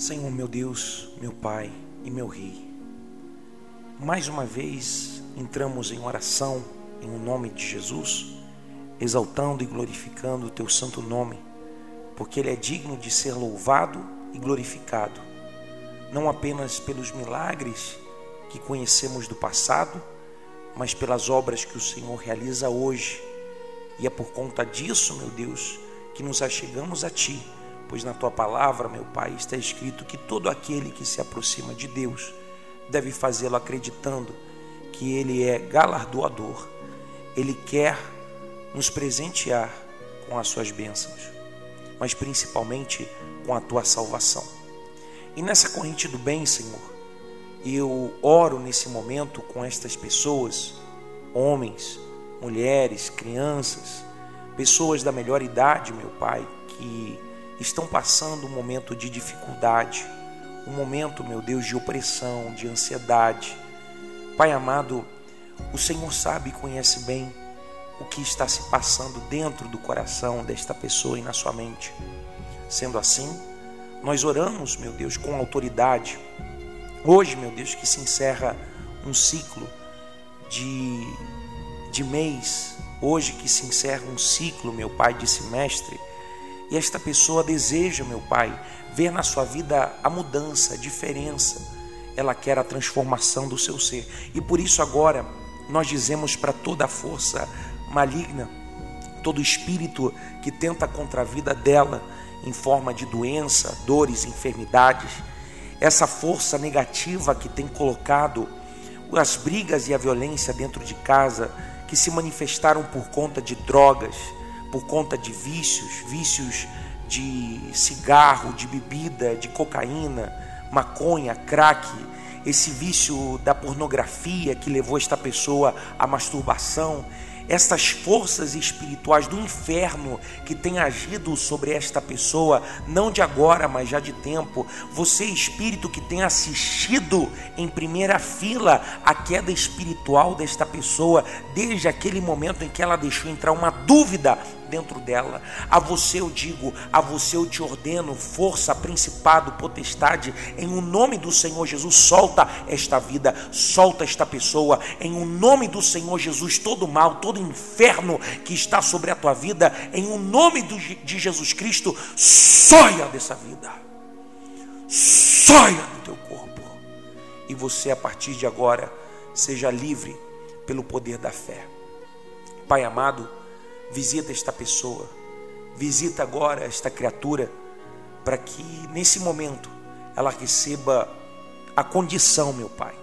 Senhor, meu Deus, meu Pai e meu Rei, mais uma vez entramos em oração em o nome de Jesus, exaltando e glorificando o Teu santo nome, porque Ele é digno de ser louvado e glorificado, não apenas pelos milagres que conhecemos do passado, mas pelas obras que o Senhor realiza hoje. E é por conta disso, meu Deus, que nos achegamos a Ti pois na tua palavra, meu Pai, está escrito que todo aquele que se aproxima de Deus deve fazê-lo acreditando que Ele é galardoador, Ele quer nos presentear com as suas bênçãos, mas principalmente com a tua salvação. E nessa corrente do bem, Senhor, eu oro nesse momento com estas pessoas, homens, mulheres, crianças, pessoas da melhor idade, meu Pai, que estão passando um momento de dificuldade, um momento, meu Deus, de opressão, de ansiedade. Pai amado, o Senhor sabe e conhece bem o que está se passando dentro do coração desta pessoa e na sua mente. Sendo assim, nós oramos, meu Deus, com autoridade. Hoje, meu Deus, que se encerra um ciclo de, de mês, hoje que se encerra um ciclo, meu Pai, de semestre e esta pessoa deseja, meu Pai, ver na sua vida a mudança, a diferença. Ela quer a transformação do seu ser. E por isso agora nós dizemos para toda a força maligna, todo espírito que tenta contra a vida dela em forma de doença, dores, enfermidades, essa força negativa que tem colocado as brigas e a violência dentro de casa, que se manifestaram por conta de drogas, por conta de vícios, vícios de cigarro, de bebida, de cocaína, maconha, crack, esse vício da pornografia que levou esta pessoa à masturbação, estas forças espirituais do inferno que têm agido sobre esta pessoa, não de agora, mas já de tempo. Você, espírito que tem assistido em primeira fila a queda espiritual desta pessoa, desde aquele momento em que ela deixou entrar uma dúvida dentro dela. A você eu digo, a você eu te ordeno, força, principado, potestade, em o nome do Senhor Jesus, solta esta vida, solta esta pessoa, em o nome do Senhor Jesus, todo mal, todo inferno que está sobre a tua vida, em o nome de Jesus Cristo, soia dessa vida, soia do teu corpo, e você a partir de agora seja livre pelo poder da fé. Pai amado, Visita esta pessoa, visita agora esta criatura, para que nesse momento ela receba a condição, meu Pai,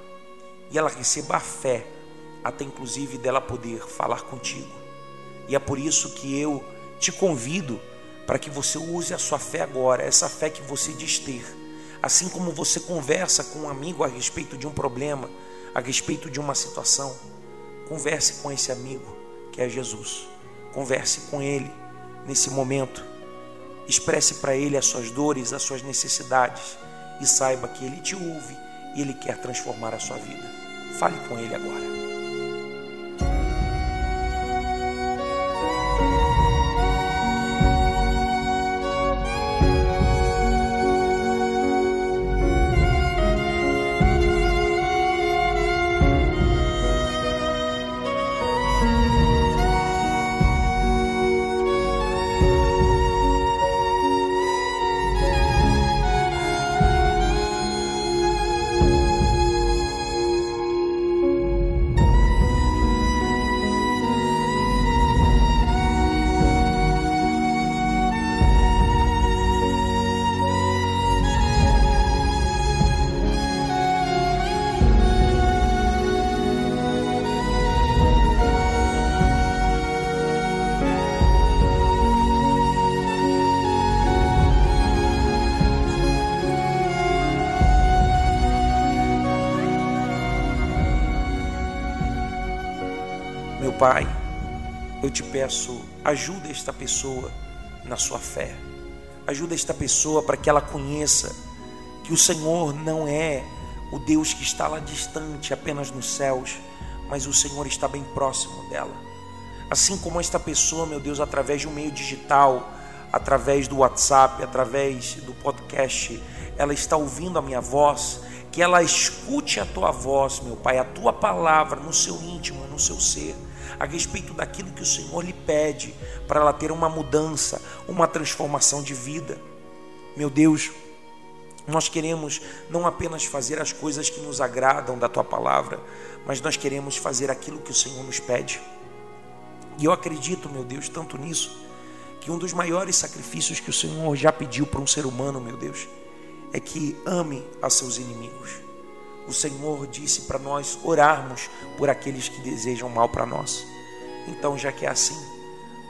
e ela receba a fé, até inclusive dela poder falar contigo. E é por isso que eu te convido para que você use a sua fé agora, essa fé que você diz ter. Assim como você conversa com um amigo a respeito de um problema, a respeito de uma situação, converse com esse amigo que é Jesus. Converse com Ele nesse momento. Expresse para Ele as suas dores, as suas necessidades e saiba que Ele te ouve e Ele quer transformar a sua vida. Fale com Ele agora. Pai, eu te peço, ajuda esta pessoa na sua fé. Ajuda esta pessoa para que ela conheça que o Senhor não é o Deus que está lá distante, apenas nos céus, mas o Senhor está bem próximo dela. Assim como esta pessoa, meu Deus, através de um meio digital, através do WhatsApp, através do podcast, ela está ouvindo a minha voz, que ela escute a tua voz, meu Pai, a tua palavra no seu íntimo, no seu ser, a respeito daquilo que o Senhor lhe pede, para ela ter uma mudança, uma transformação de vida. Meu Deus, nós queremos não apenas fazer as coisas que nos agradam da tua palavra, mas nós queremos fazer aquilo que o Senhor nos pede. E eu acredito, meu Deus, tanto nisso, que um dos maiores sacrifícios que o Senhor já pediu para um ser humano, meu Deus, é que ame a seus inimigos. O Senhor disse para nós orarmos por aqueles que desejam mal para nós. Então, já que é assim,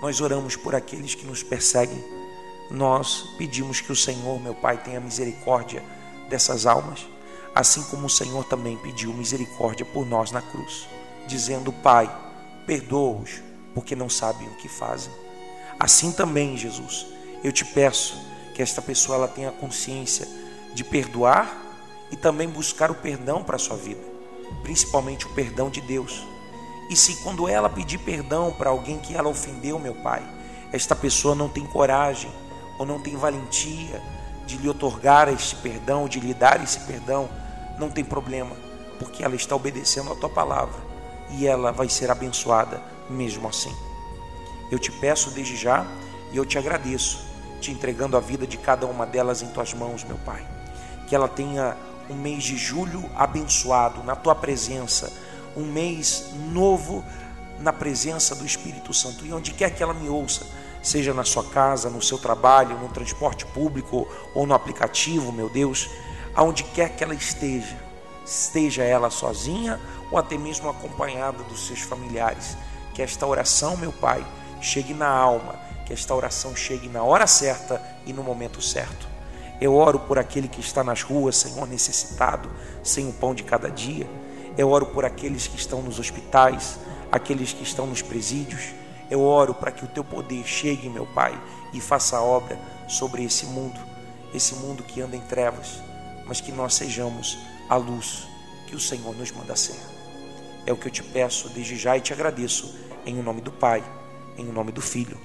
nós oramos por aqueles que nos perseguem. Nós pedimos que o Senhor, meu Pai, tenha misericórdia dessas almas, assim como o Senhor também pediu misericórdia por nós na cruz, dizendo: Pai, perdoa-os, porque não sabem o que fazem. Assim também, Jesus, eu te peço que esta pessoa ela tenha consciência de perdoar e também buscar o perdão para a sua vida, principalmente o perdão de Deus. E se quando ela pedir perdão para alguém que ela ofendeu, meu Pai, esta pessoa não tem coragem ou não tem valentia de lhe otorgar este perdão, de lhe dar esse perdão, não tem problema, porque ela está obedecendo a tua palavra e ela vai ser abençoada mesmo assim. Eu te peço desde já e eu te agradeço, te entregando a vida de cada uma delas em tuas mãos, meu Pai que ela tenha um mês de julho abençoado na tua presença, um mês novo na presença do Espírito Santo. E onde quer que ela me ouça, seja na sua casa, no seu trabalho, no transporte público ou no aplicativo, meu Deus, aonde quer que ela esteja, esteja ela sozinha ou até mesmo acompanhada dos seus familiares, que esta oração, meu Pai, chegue na alma, que esta oração chegue na hora certa e no momento certo. Eu oro por aquele que está nas ruas, Senhor, necessitado, sem o pão de cada dia. Eu oro por aqueles que estão nos hospitais, aqueles que estão nos presídios. Eu oro para que o teu poder chegue, meu Pai, e faça obra sobre esse mundo, esse mundo que anda em trevas, mas que nós sejamos a luz que o Senhor nos manda ser. É o que eu te peço desde já e te agradeço, em nome do Pai, em nome do Filho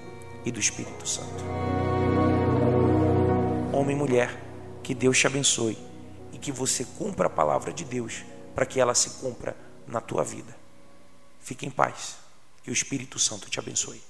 e do Espírito Santo homem e mulher, que Deus te abençoe e que você cumpra a palavra de Deus para que ela se cumpra na tua vida. Fique em paz. Que o Espírito Santo te abençoe.